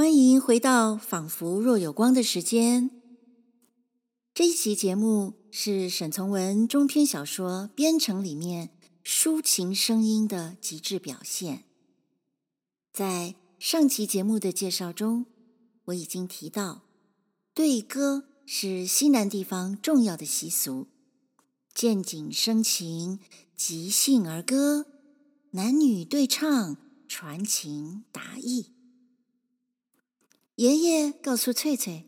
欢迎回到仿佛若有光的时间。这一期节目是沈从文中篇小说《编程》里面抒情声音的极致表现。在上期节目的介绍中，我已经提到，对歌是西南地方重要的习俗，见景生情，即兴而歌，男女对唱，传情达意。爷爷告诉翠翠，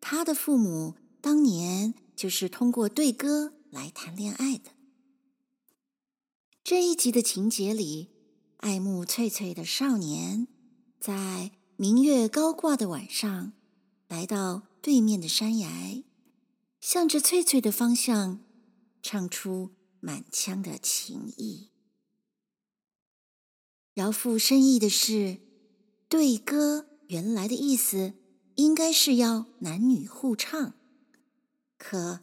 他的父母。当年就是通过对歌来谈恋爱的。这一集的情节里，爱慕翠翠的少年，在明月高挂的晚上，来到对面的山崖，向着翠翠的方向，唱出满腔的情意。饶富深意的是，对歌原来的意思应该是要男女互唱。可，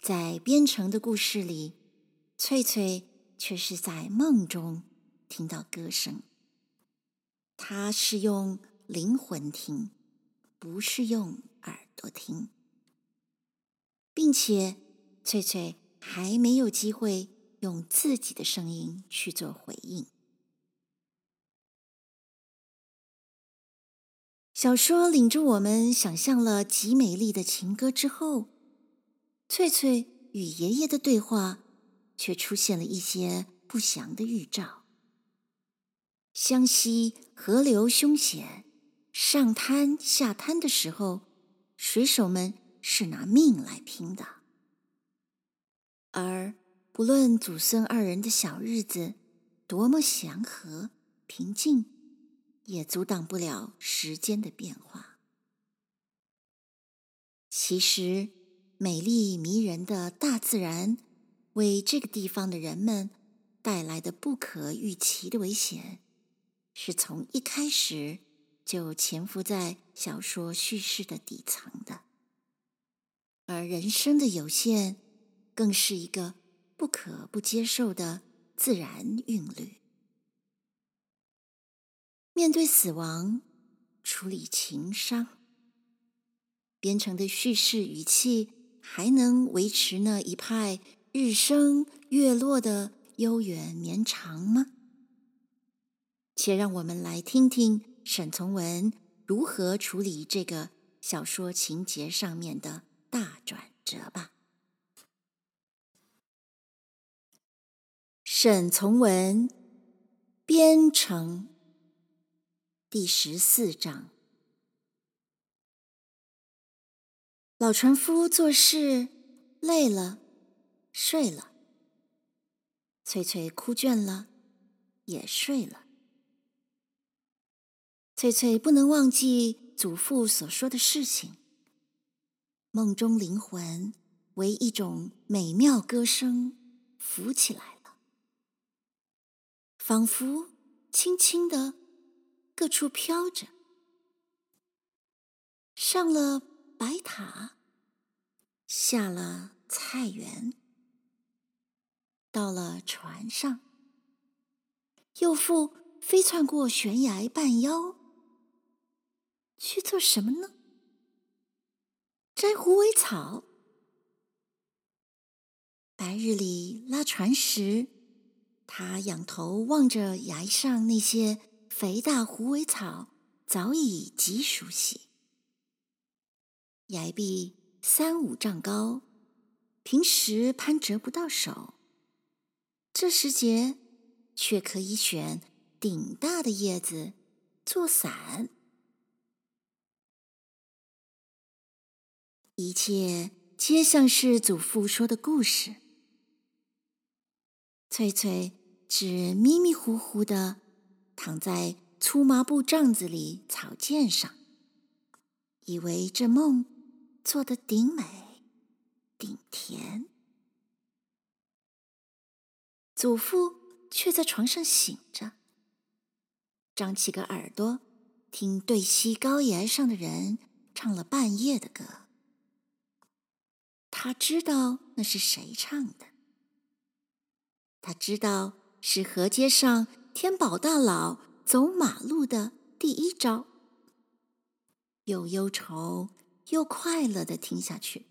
在边城的故事里，翠翠却是在梦中听到歌声。她是用灵魂听，不是用耳朵听，并且翠翠还没有机会用自己的声音去做回应。小说领着我们想象了极美丽的情歌之后。翠翠与爷爷的对话，却出现了一些不祥的预兆。湘西河流凶险，上滩下滩的时候，水手们是拿命来拼的。而不论祖孙二人的小日子多么祥和平静，也阻挡不了时间的变化。其实。美丽迷人的大自然，为这个地方的人们带来的不可预期的危险，是从一开始就潜伏在小说叙事的底层的。而人生的有限，更是一个不可不接受的自然韵律。面对死亡，处理情伤，边城的叙事语气。还能维持那一派日升月落的悠远绵长吗？且让我们来听听沈从文如何处理这个小说情节上面的大转折吧。沈从文《边城》第十四章。老船夫做事累了，睡了。翠翠哭倦了，也睡了。翠翠不能忘记祖父所说的事情。梦中灵魂为一种美妙歌声浮起来了，仿佛轻轻的各处飘着，上了。白塔，下了菜园，到了船上，又复飞窜过悬崖半腰，去做什么呢？摘狐尾草。白日里拉船时，他仰头望着崖上那些肥大狐尾草，早已极熟悉。崖壁三五丈高，平时攀折不到手，这时节却可以选顶大的叶子做伞。一切皆像是祖父说的故事。翠翠只迷迷糊糊的躺在粗麻布帐子里草垫上，以为这梦。做得顶美，顶甜。祖父却在床上醒着，张起个耳朵，听对西高崖上的人唱了半夜的歌。他知道那是谁唱的，他知道是河街上天宝大佬走马路的第一招。又忧愁又快乐的听下去。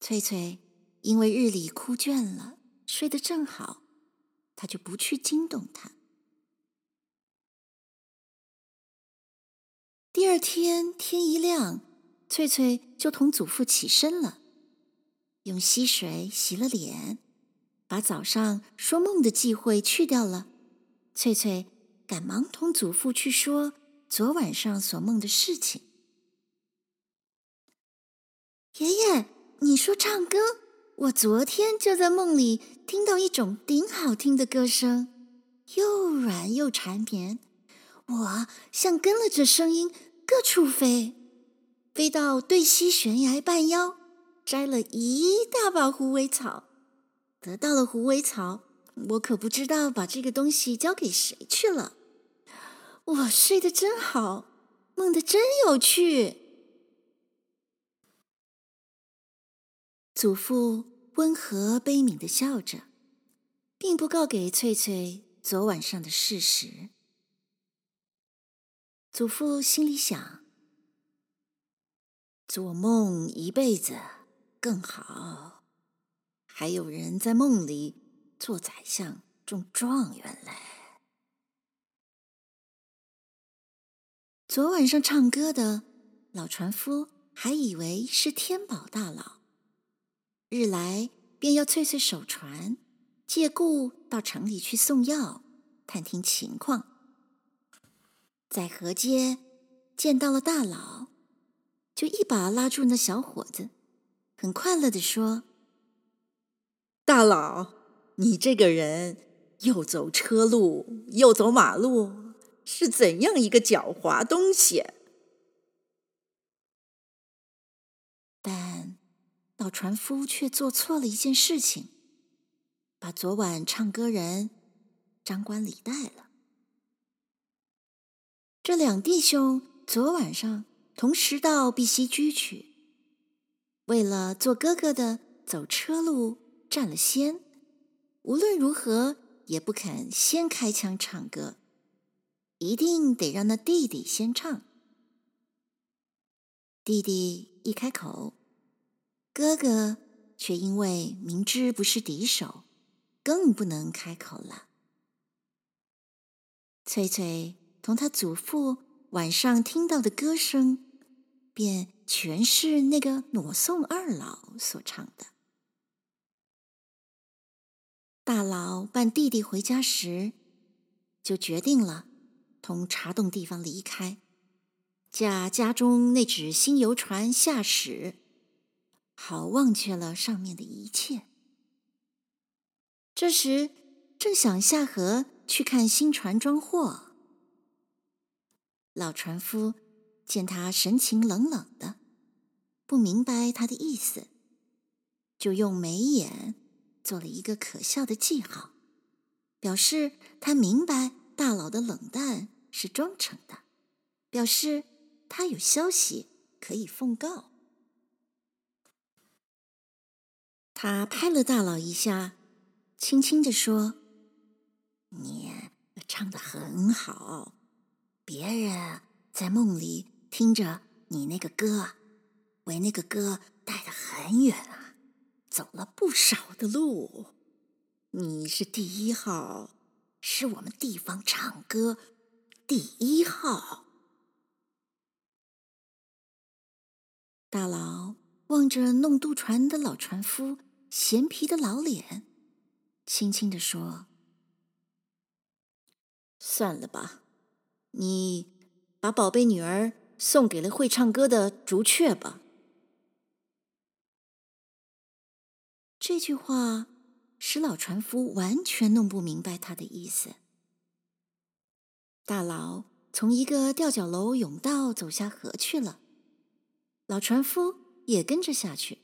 翠翠因为日里哭倦了，睡得正好，她就不去惊动他。第二天天一亮，翠翠就同祖父起身了，用溪水洗了脸，把早上说梦的忌讳去掉了。翠翠赶忙同祖父去说昨晚上所梦的事情。爷爷。你说唱歌，我昨天就在梦里听到一种顶好听的歌声，又软又缠绵。我像跟了这声音各处飞，飞到对溪悬崖半腰，摘了一大把虎尾草。得到了虎尾草，我可不知道把这个东西交给谁去了。我睡得真好，梦得真有趣。祖父温和悲悯的笑着，并不告给翠翠昨晚上的事实。祖父心里想：做梦一辈子更好，还有人在梦里做宰相、中状元嘞。昨晚上唱歌的老船夫还以为是天宝大佬。日来便要翠翠守船，借故到城里去送药，探听情况。在河街见到了大佬，就一把拉住那小伙子，很快乐地说：“大佬，你这个人又走车路又走马路，是怎样一个狡猾东西？”但老船夫却做错了一件事情，把昨晚唱歌人张冠李戴了。这两弟兄昨晚上同时到碧溪居去，为了做哥哥的走车路占了先，无论如何也不肯先开腔唱歌，一定得让那弟弟先唱。弟弟一开口。哥哥却因为明知不是敌手，更不能开口了。翠翠同他祖父晚上听到的歌声，便全是那个裸宋二老所唱的。大佬伴弟弟回家时，就决定了同茶洞地方离开，驾家中那只新游船下驶。好忘却了上面的一切。这时正想下河去看新船装货，老船夫见他神情冷冷的，不明白他的意思，就用眉眼做了一个可笑的记号，表示他明白大佬的冷淡是装成的，表示他有消息可以奉告。他拍了大佬一下，轻轻地说：“你唱的很好，别人在梦里听着你那个歌，为那个歌带得很远啊，走了不少的路。你是第一号，是我们地方唱歌第一号。”大佬望着弄渡船的老船夫。咸皮的老脸，轻轻地说：“算了吧，你把宝贝女儿送给了会唱歌的竹雀吧。”这句话使老船夫完全弄不明白他的意思。大佬从一个吊脚楼甬道走下河去了，老船夫也跟着下去。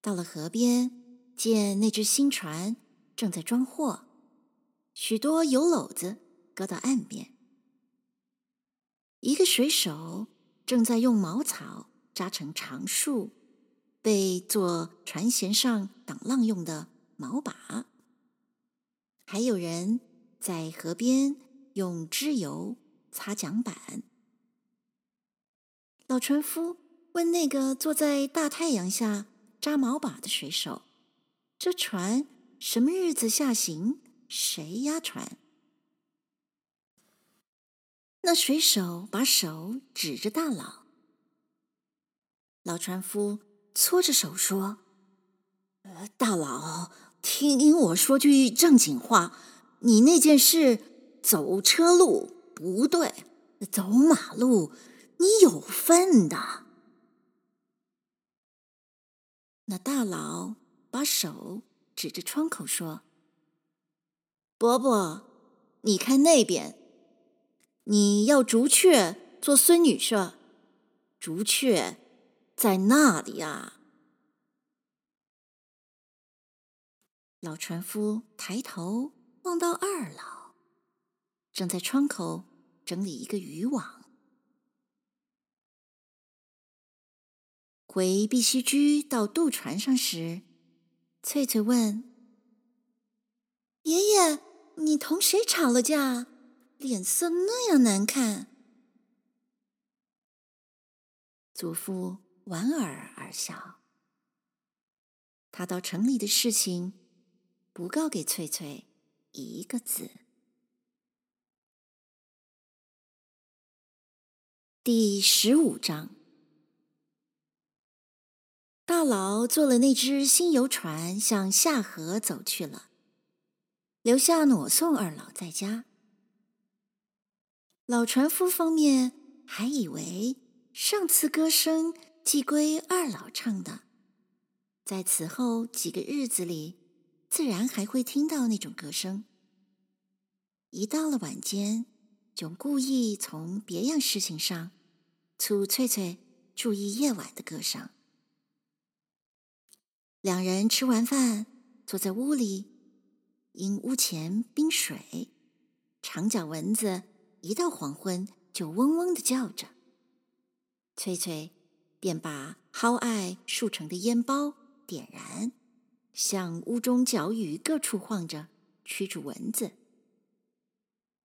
到了河边，见那只新船正在装货，许多油篓子搁到岸边。一个水手正在用茅草扎成长树，被做船舷上挡浪用的锚把。还有人在河边用脂油擦桨板，老船夫问那个坐在大太阳下扎毛把的水手：“这船什么日子下行？谁押船？”那水手把手指着大佬，老船夫搓着手说：“呃，大佬，听我说句正经话，你那件事走车路不对，走马路你有份的。”那大佬把手指着窗口说：“伯伯，你看那边。”你要竹雀做孙女婿，竹雀在那里啊！老船夫抬头望到二老，正在窗口整理一个渔网。回碧溪居到渡船上时，翠翠问：“爷爷，你同谁吵了架？”脸色那样难看，祖父莞尔而笑。他到城里的事情，不告给翠翠一个字。第十五章，大老坐了那只新游船向下河走去了，留下裸宋二老在家。老船夫方面还以为上次歌声既归二老唱的，在此后几个日子里，自然还会听到那种歌声。一到了晚间，就故意从别样事情上促翠翠注意夜晚的歌声。两人吃完饭，坐在屋里，因屋前冰水，长脚蚊子。一到黄昏，就嗡嗡的叫着。翠翠便把蒿艾竖成的烟包点燃，向屋中角宇各处晃着，驱逐蚊子。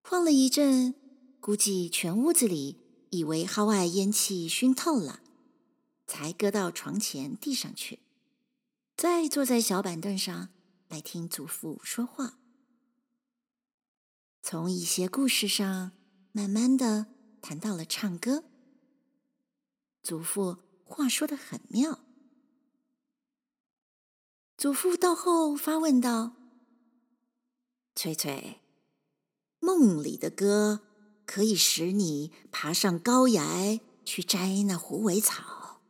晃了一阵，估计全屋子里以为蒿艾烟气熏透了，才搁到床前地上去，再坐在小板凳上来听祖父说话。从一些故事上。慢慢的谈到了唱歌，祖父话说得很妙。祖父到后发问道：“翠翠，梦里的歌可以使你爬上高崖去摘那狐尾草。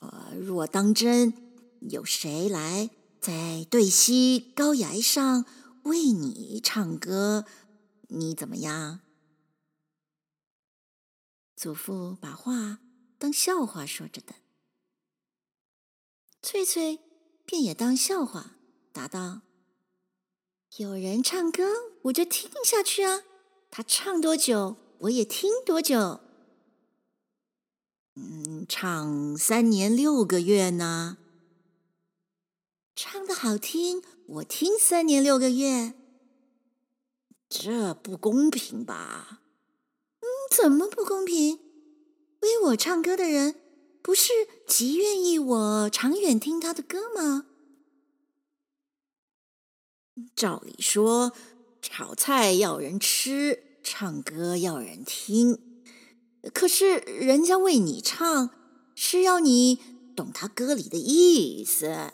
呃，若当真有谁来在对西高崖上为你唱歌，你怎么样？”祖父把话当笑话说着的，翠翠便也当笑话答道：“有人唱歌，我就听下去啊！他唱多久，我也听多久。嗯，唱三年六个月呢？唱得好听，我听三年六个月。这不公平吧？”嗯怎么不公平？我唱歌的人，不是极愿意我长远听他的歌吗？照理说，炒菜要人吃，唱歌要人听。可是人家为你唱，是要你懂他歌里的意思。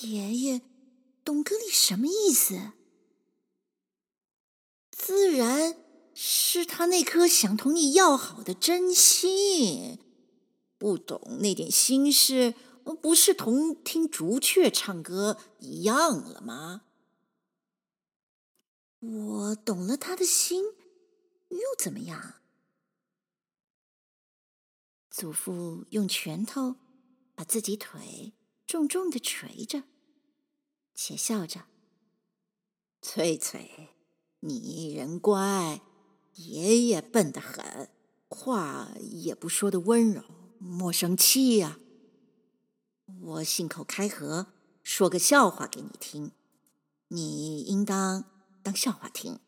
爷爷，懂歌里什么意思？自然。是他那颗想同你要好的真心，不懂那点心事，不是同听竹雀唱歌一样了吗？我懂了他的心，又怎么样？祖父用拳头把自己腿重重的捶着，且笑着：“翠翠，你人乖。”爷爷笨得很，话也不说的温柔，莫生气呀。我信口开河，说个笑话给你听，你应当当笑话听。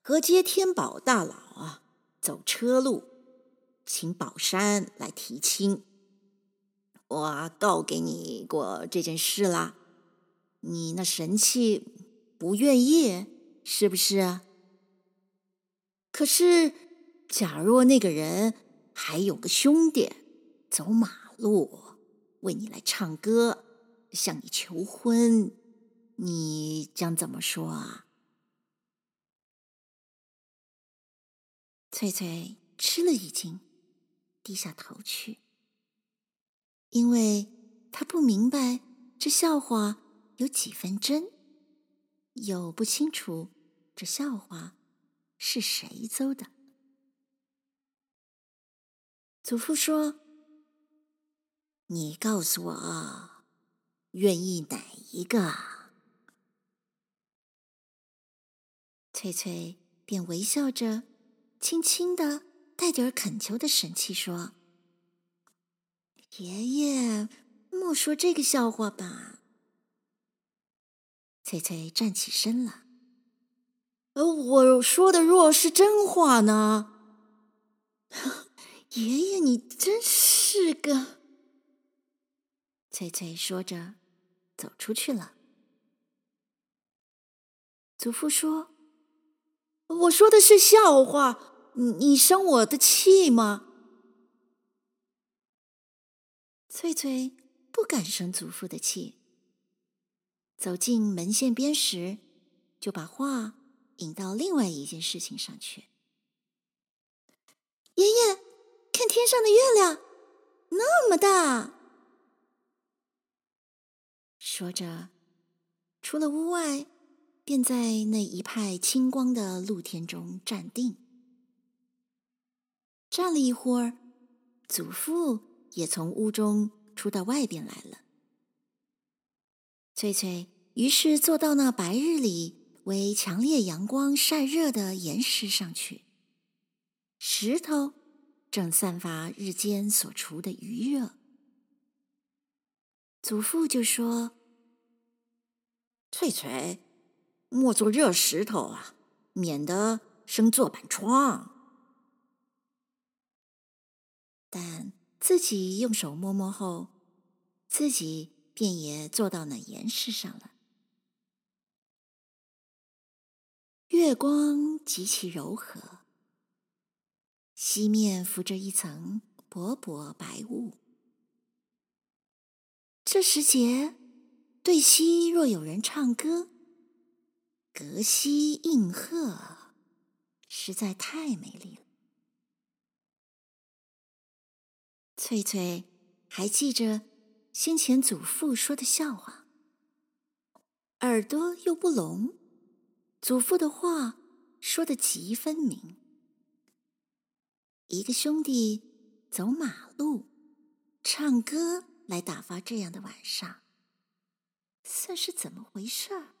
河街天宝大佬啊，走车路，请宝山来提亲。我告给你过这件事啦，你那神气不愿意，是不是？可是，假若那个人还有个兄弟走马路为你来唱歌，向你求婚，你将怎么说啊？翠翠吃了一惊，低下头去，因为她不明白这笑话有几分真，又不清楚这笑话是谁诌的。祖父说：“你告诉我，愿意哪一个？”翠翠便微笑着，轻轻的带点恳求的神气说：“爷爷，莫说这个笑话吧。”翠翠站起身了。而我说的若是真话呢？爷爷，你真是个……翠翠说着，走出去了。祖父说：“我说的是笑话，你生我的气吗？”翠翠不敢生祖父的气，走进门线边时，就把话引到另外一件事情上去。爷爷。看天上的月亮，那么大。说着，出了屋外，便在那一派清光的露天中站定。站了一会儿，祖父也从屋中出到外边来了。翠翠于是坐到那白日里为强烈阳光晒热的岩石上去，石头。正散发日间所除的余热，祖父就说：“翠翠，莫做热石头啊，免得生坐板疮。”但自己用手摸摸后，自己便也坐到那岩石上了。月光极其柔和。西面浮着一层薄薄白雾。这时节，对西若有人唱歌，隔溪应和，实在太美丽了。翠翠还记着先前祖父说的笑话，耳朵又不聋，祖父的话说得极分明。一个兄弟走马路，唱歌来打发这样的晚上，算是怎么回事儿？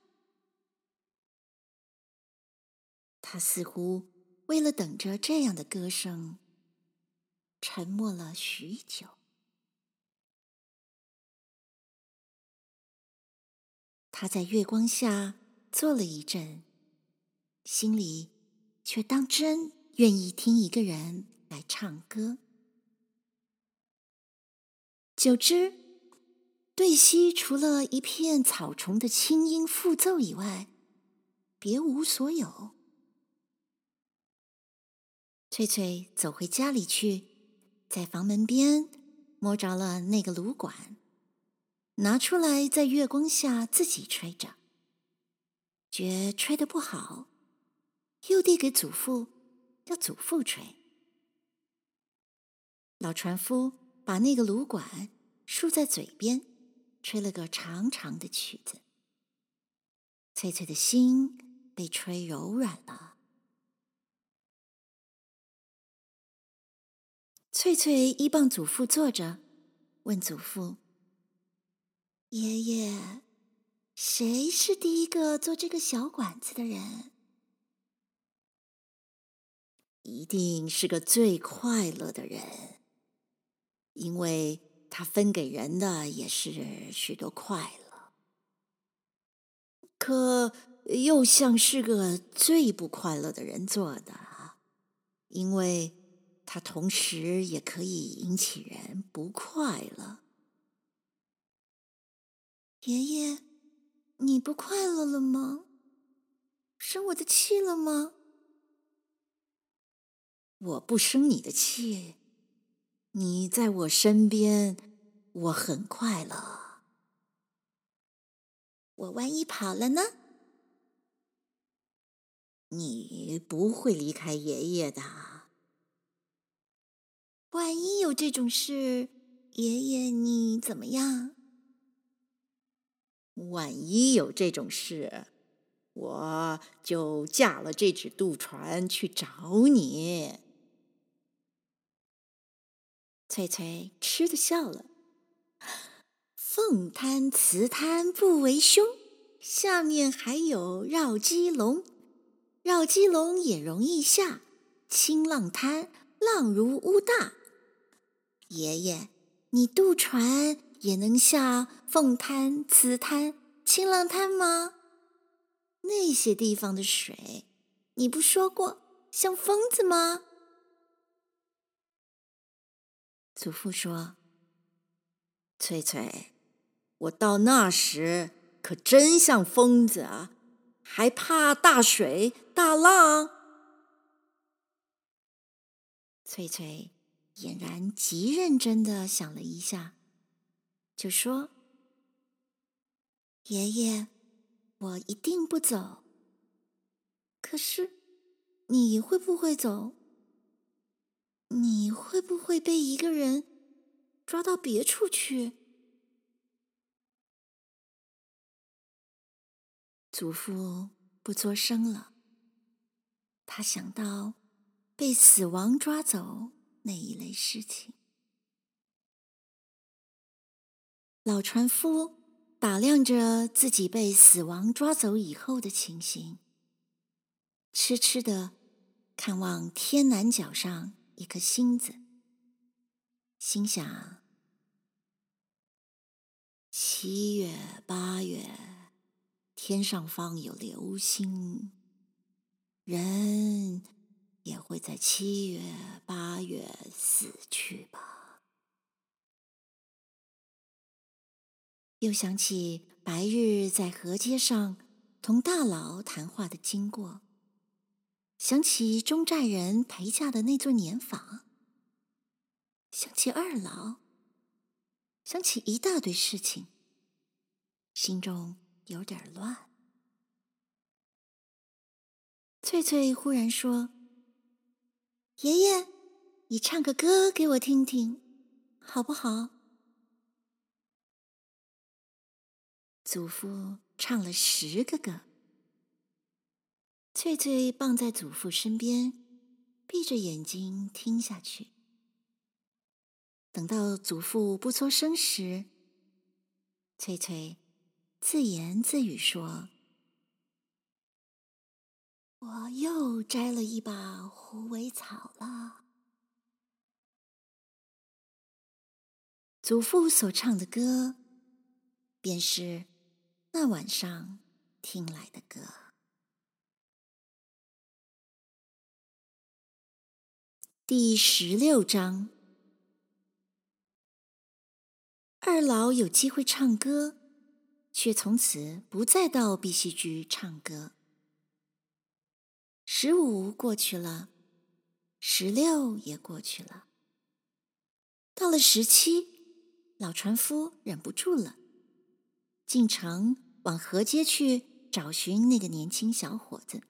他似乎为了等着这样的歌声，沉默了许久。他在月光下坐了一阵，心里却当真愿意听一个人。来唱歌，久之，对溪除了一片草丛的清音复奏以外，别无所有。翠翠走回家里去，在房门边摸着了那个芦管，拿出来在月光下自己吹着，觉吹得不好，又递给祖父，叫祖父吹。老船夫把那个芦管竖在嘴边，吹了个长长的曲子。翠翠的心被吹柔软了。翠翠依傍祖父坐着，问祖父：“爷爷，谁是第一个做这个小管子的人？”一定是个最快乐的人。因为他分给人的也是许多快乐，可又像是个最不快乐的人做的，因为它同时也可以引起人不快乐。爷爷，你不快乐了吗？生我的气了吗？我不生你的气，你在我身边，我很快乐。我万一跑了呢？你不会离开爷爷的。万一有这种事，爷爷你怎么样？万一有这种事，我就驾了这只渡船去找你。翠翠吃的笑了。凤滩瓷滩不为凶，下面还有绕鸡笼，绕鸡笼也容易下。清浪滩浪如屋大，爷爷，你渡船也能下凤滩、瓷滩、清浪滩吗？那些地方的水，你不说过像疯子吗？祖父说：“翠翠。”我到那时可真像疯子啊，还怕大水大浪。翠翠俨然极认真的想了一下，就说：“爷爷，我一定不走。可是你会不会走？你会不会被一个人抓到别处去？”祖父不作声了，他想到被死亡抓走那一类事情。老船夫打量着自己被死亡抓走以后的情形，痴痴的看望天南角上一颗星子，心想：七月八月。天上方有流星，人也会在七月、八月死去吧。又想起白日在河街上同大佬谈话的经过，想起中寨人陪嫁的那座年房，想起二老，想起一大堆事情，心中。有点乱。翠翠忽然说：“爷爷，你唱个歌给我听听，好不好？”祖父唱了十个歌。翠翠傍在祖父身边，闭着眼睛听下去。等到祖父不作声时，翠翠。自言自语说：“我又摘了一把虎尾草了。”祖父所唱的歌，便是那晚上听来的歌。第十六章，二老有机会唱歌。却从此不再到碧溪居唱歌。十五过去了，十六也过去了。到了十七，老船夫忍不住了，进城往河街去找寻那个年轻小伙子。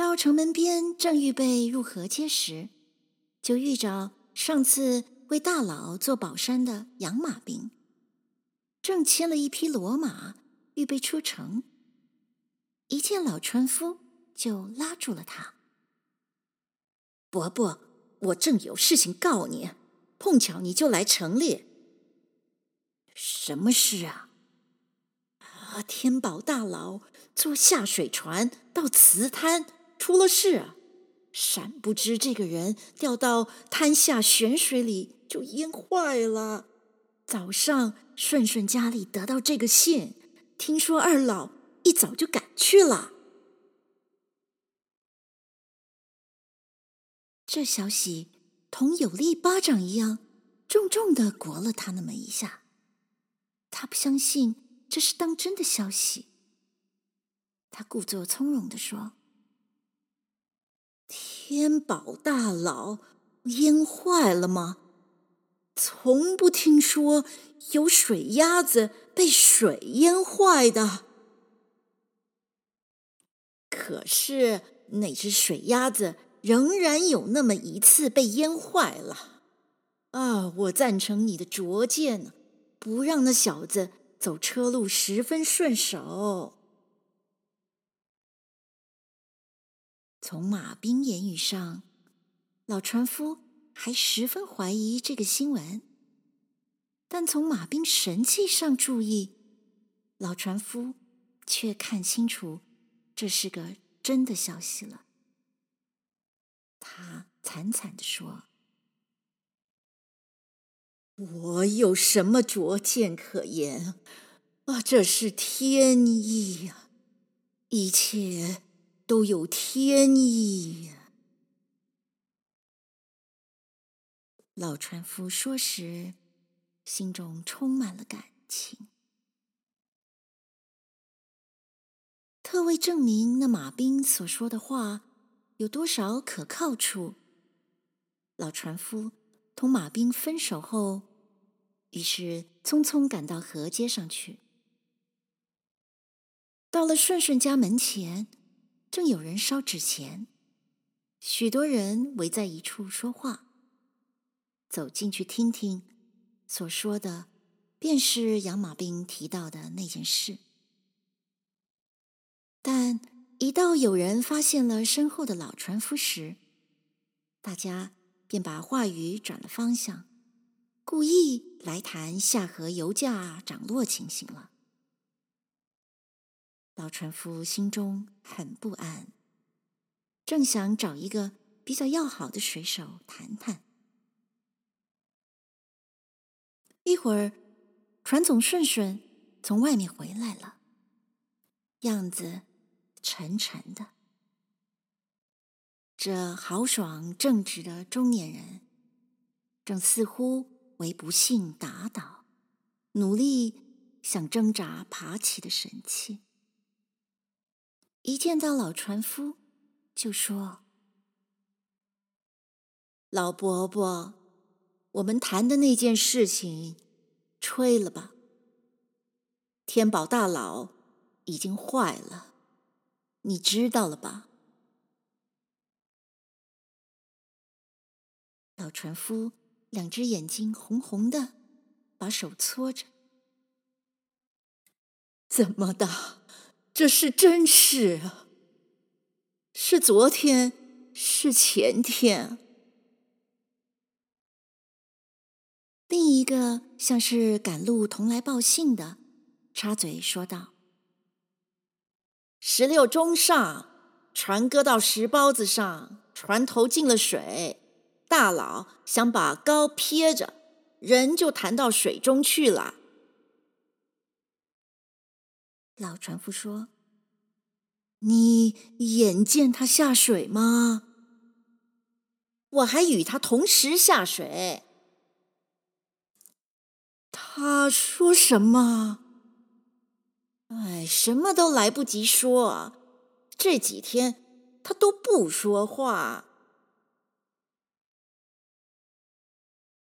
到城门边，正预备入河街时，就遇着上次为大佬做宝山的养马兵。正牵了一匹骡马，预备出城。一见老船夫，就拉住了他。伯伯，我正有事情告你，碰巧你就来城里。什么事啊？啊，天宝大佬坐下水船到瓷滩，出了事啊！闪不知这个人掉到滩下悬水里，就淹坏了。早上。顺顺家里得到这个信，听说二老一早就赶去了。这消息同有力巴掌一样，重重的啄了他那么一下。他不相信这是当真的消息。他故作从容地说：“天宝大佬淹坏了吗？从不听说有水鸭子被水淹坏的。可是那只水鸭子仍然有那么一次被淹坏了。啊，我赞成你的拙见，不让那小子走车路十分顺手。”从马兵言语上，老船夫还十分怀疑这个新闻；但从马兵神气上注意，老船夫却看清楚这是个真的消息了。他惨惨地说：“我有什么拙见可言？啊，这是天意呀！一切。”都有天意呀！老船夫说时，心中充满了感情。特为证明那马兵所说的话有多少可靠处，老船夫同马兵分手后，于是匆匆赶到河街上去。到了顺顺家门前。正有人烧纸钱，许多人围在一处说话。走进去听听，所说的便是养马兵提到的那件事。但一到有人发现了身后的老船夫时，大家便把话语转了方向，故意来谈下河油价涨落情形了。老船夫心中很不安，正想找一个比较要好的水手谈谈。一会儿，船总顺顺从外面回来了，样子沉沉的。这豪爽正直的中年人，正似乎为不幸打倒，努力想挣扎爬起的神气。一见到老船夫，就说：“老伯伯，我们谈的那件事情，吹了吧。天宝大佬已经坏了，你知道了吧？”老船夫两只眼睛红红的，把手搓着：“怎么的？”这是真事啊！是昨天，是前天。另一个像是赶路同来报信的，插嘴说道：“十六中上，船搁到石包子上，船头进了水，大佬想把篙撇着，人就弹到水中去了。”老船夫说：“你眼见他下水吗？我还与他同时下水。他说什么？哎，什么都来不及说。这几天他都不说话。”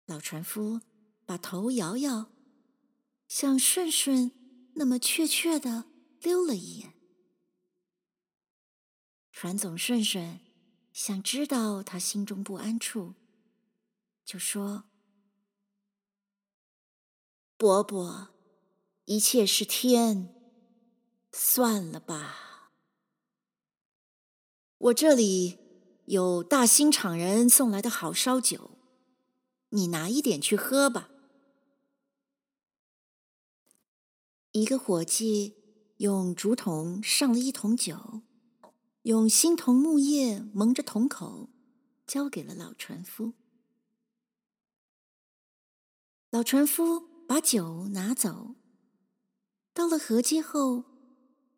老船夫把头摇摇，像顺顺。那么怯怯的溜了一眼，船总顺顺想知道他心中不安处，就说：“伯伯，一切是天，算了吧。我这里有大兴厂人送来的好烧酒，你拿一点去喝吧。”一个伙计用竹筒上了一桶酒，用新桐木叶蒙着桶口，交给了老船夫。老船夫把酒拿走，到了河街后，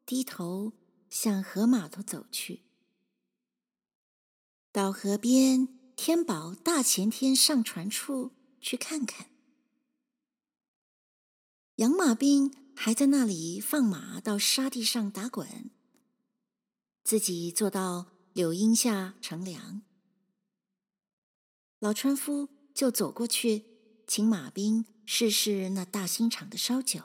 低头向河码头走去。到河边天宝大前天上船处去看看。养马兵还在那里放马到沙地上打滚，自己坐到柳荫下乘凉。老船夫就走过去，请马兵试试那大兴厂的烧酒。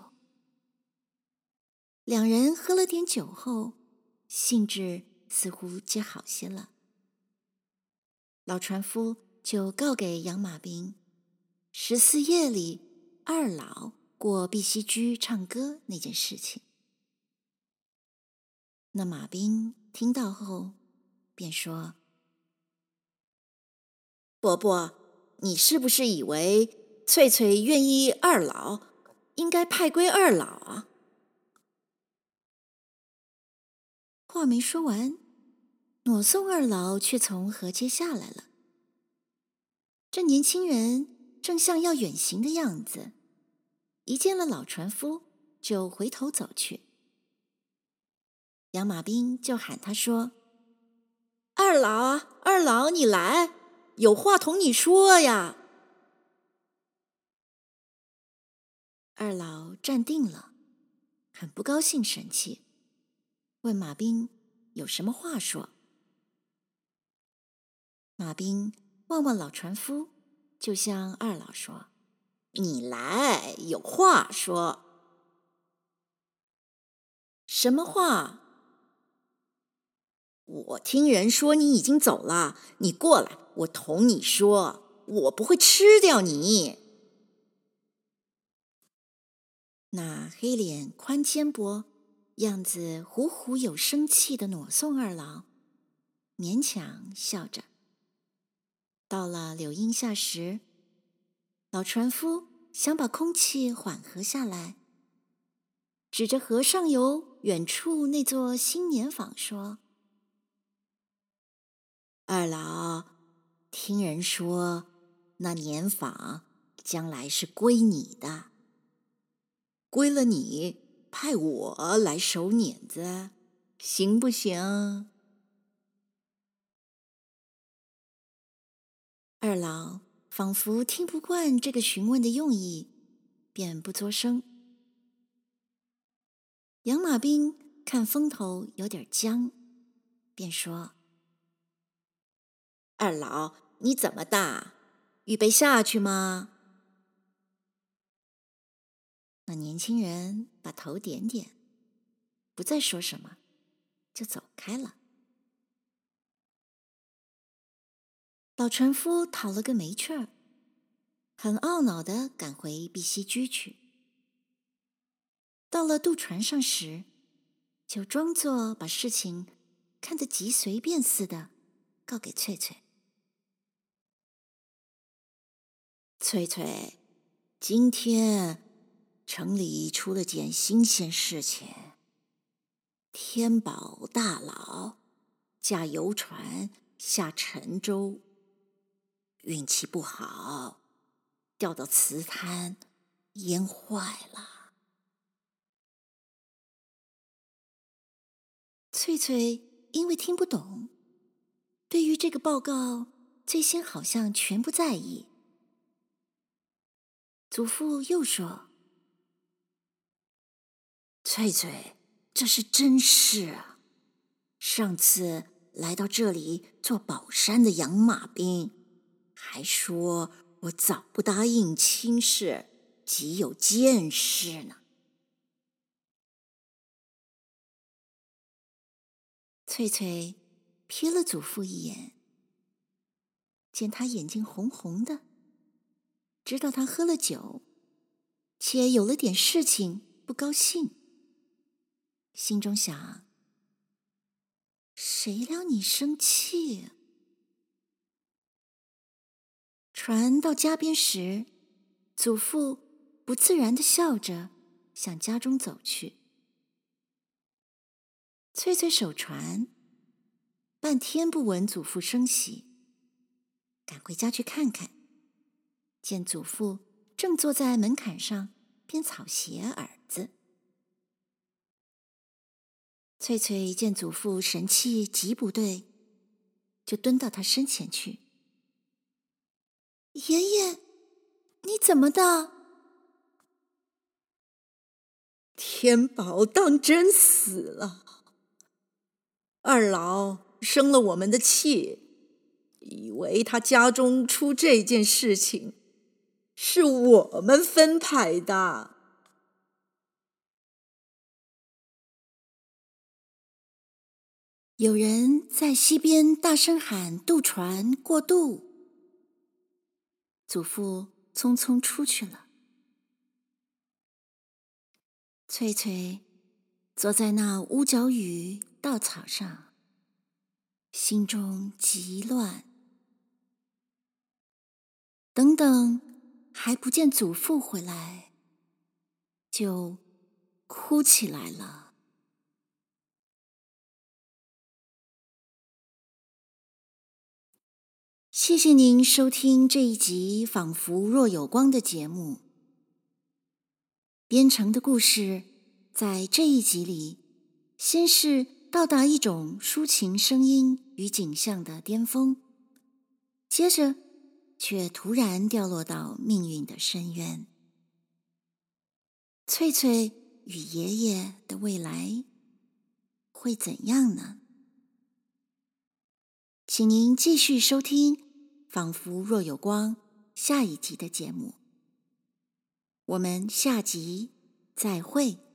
两人喝了点酒后，兴致似乎皆好些了。老船夫就告给养马兵，十四夜里二老过碧溪居唱歌那件事情。那马兵听到后，便说：“伯伯，你是不是以为翠翠愿意二老，应该派归二老啊？”话没说完，裸送二老却从河街下来了。这年轻人正像要远行的样子，一见了老船夫，就回头走去。杨马兵就喊他说：“二老，二老，你来，有话同你说呀。”二老站定了，很不高兴，神气。问马兵有什么话说？马兵望望老船夫，就向二老说：“你来，有话说。什么话？我听人说你已经走了，你过来，我同你说，我不会吃掉你。”那黑脸宽肩膊。样子虎虎有生气的裸送二老，勉强笑着。到了柳荫下时，老船夫想把空气缓和下来，指着河上游远处那座新年坊说：“二老，听人说那年坊将来是归你的，归了你。”派我来守碾子，行不行？二老仿佛听不惯这个询问的用意，便不作声。养马兵看风头有点僵，便说：“二老，你怎么大？预备下去吗？”那年轻人把头点点，不再说什么，就走开了。老船夫讨了个没趣儿，很懊恼地赶回碧溪居去。到了渡船上时，就装作把事情看得极随便似的，告给翠翠：“翠翠，今天。”城里出了件新鲜事情。天宝大佬驾游船下沉舟，运气不好，掉到瓷滩，淹坏了。翠翠因为听不懂，对于这个报告，最先好像全不在意。祖父又说。翠翠，这是真事啊！上次来到这里做宝山的养马兵，还说我早不答应亲事，极有见识呢。翠翠瞥了祖父一眼，见他眼睛红红的，知道他喝了酒，且有了点事情，不高兴。心中想：谁料你生气啊？船到家边时，祖父不自然的笑着向家中走去。翠翠守船，半天不闻祖父声息，赶回家去看看，见祖父正坐在门槛上编草鞋耳子。翠翠见祖父神气极不对，就蹲到他身前去，爷爷，你怎么的？天宝当真死了。二老生了我们的气，以为他家中出这件事情，是我们分派的。有人在溪边大声喊：“渡船过渡！”祖父匆匆出去了。翠翠坐在那屋角雨稻草上，心中极乱。等等，还不见祖父回来，就哭起来了。谢谢您收听这一集《仿佛若有光》的节目。编程的故事在这一集里，先是到达一种抒情声音与景象的巅峰，接着却突然掉落到命运的深渊。翠翠与爷爷的未来会怎样呢？请您继续收听。仿佛若有光，下一集的节目，我们下集再会。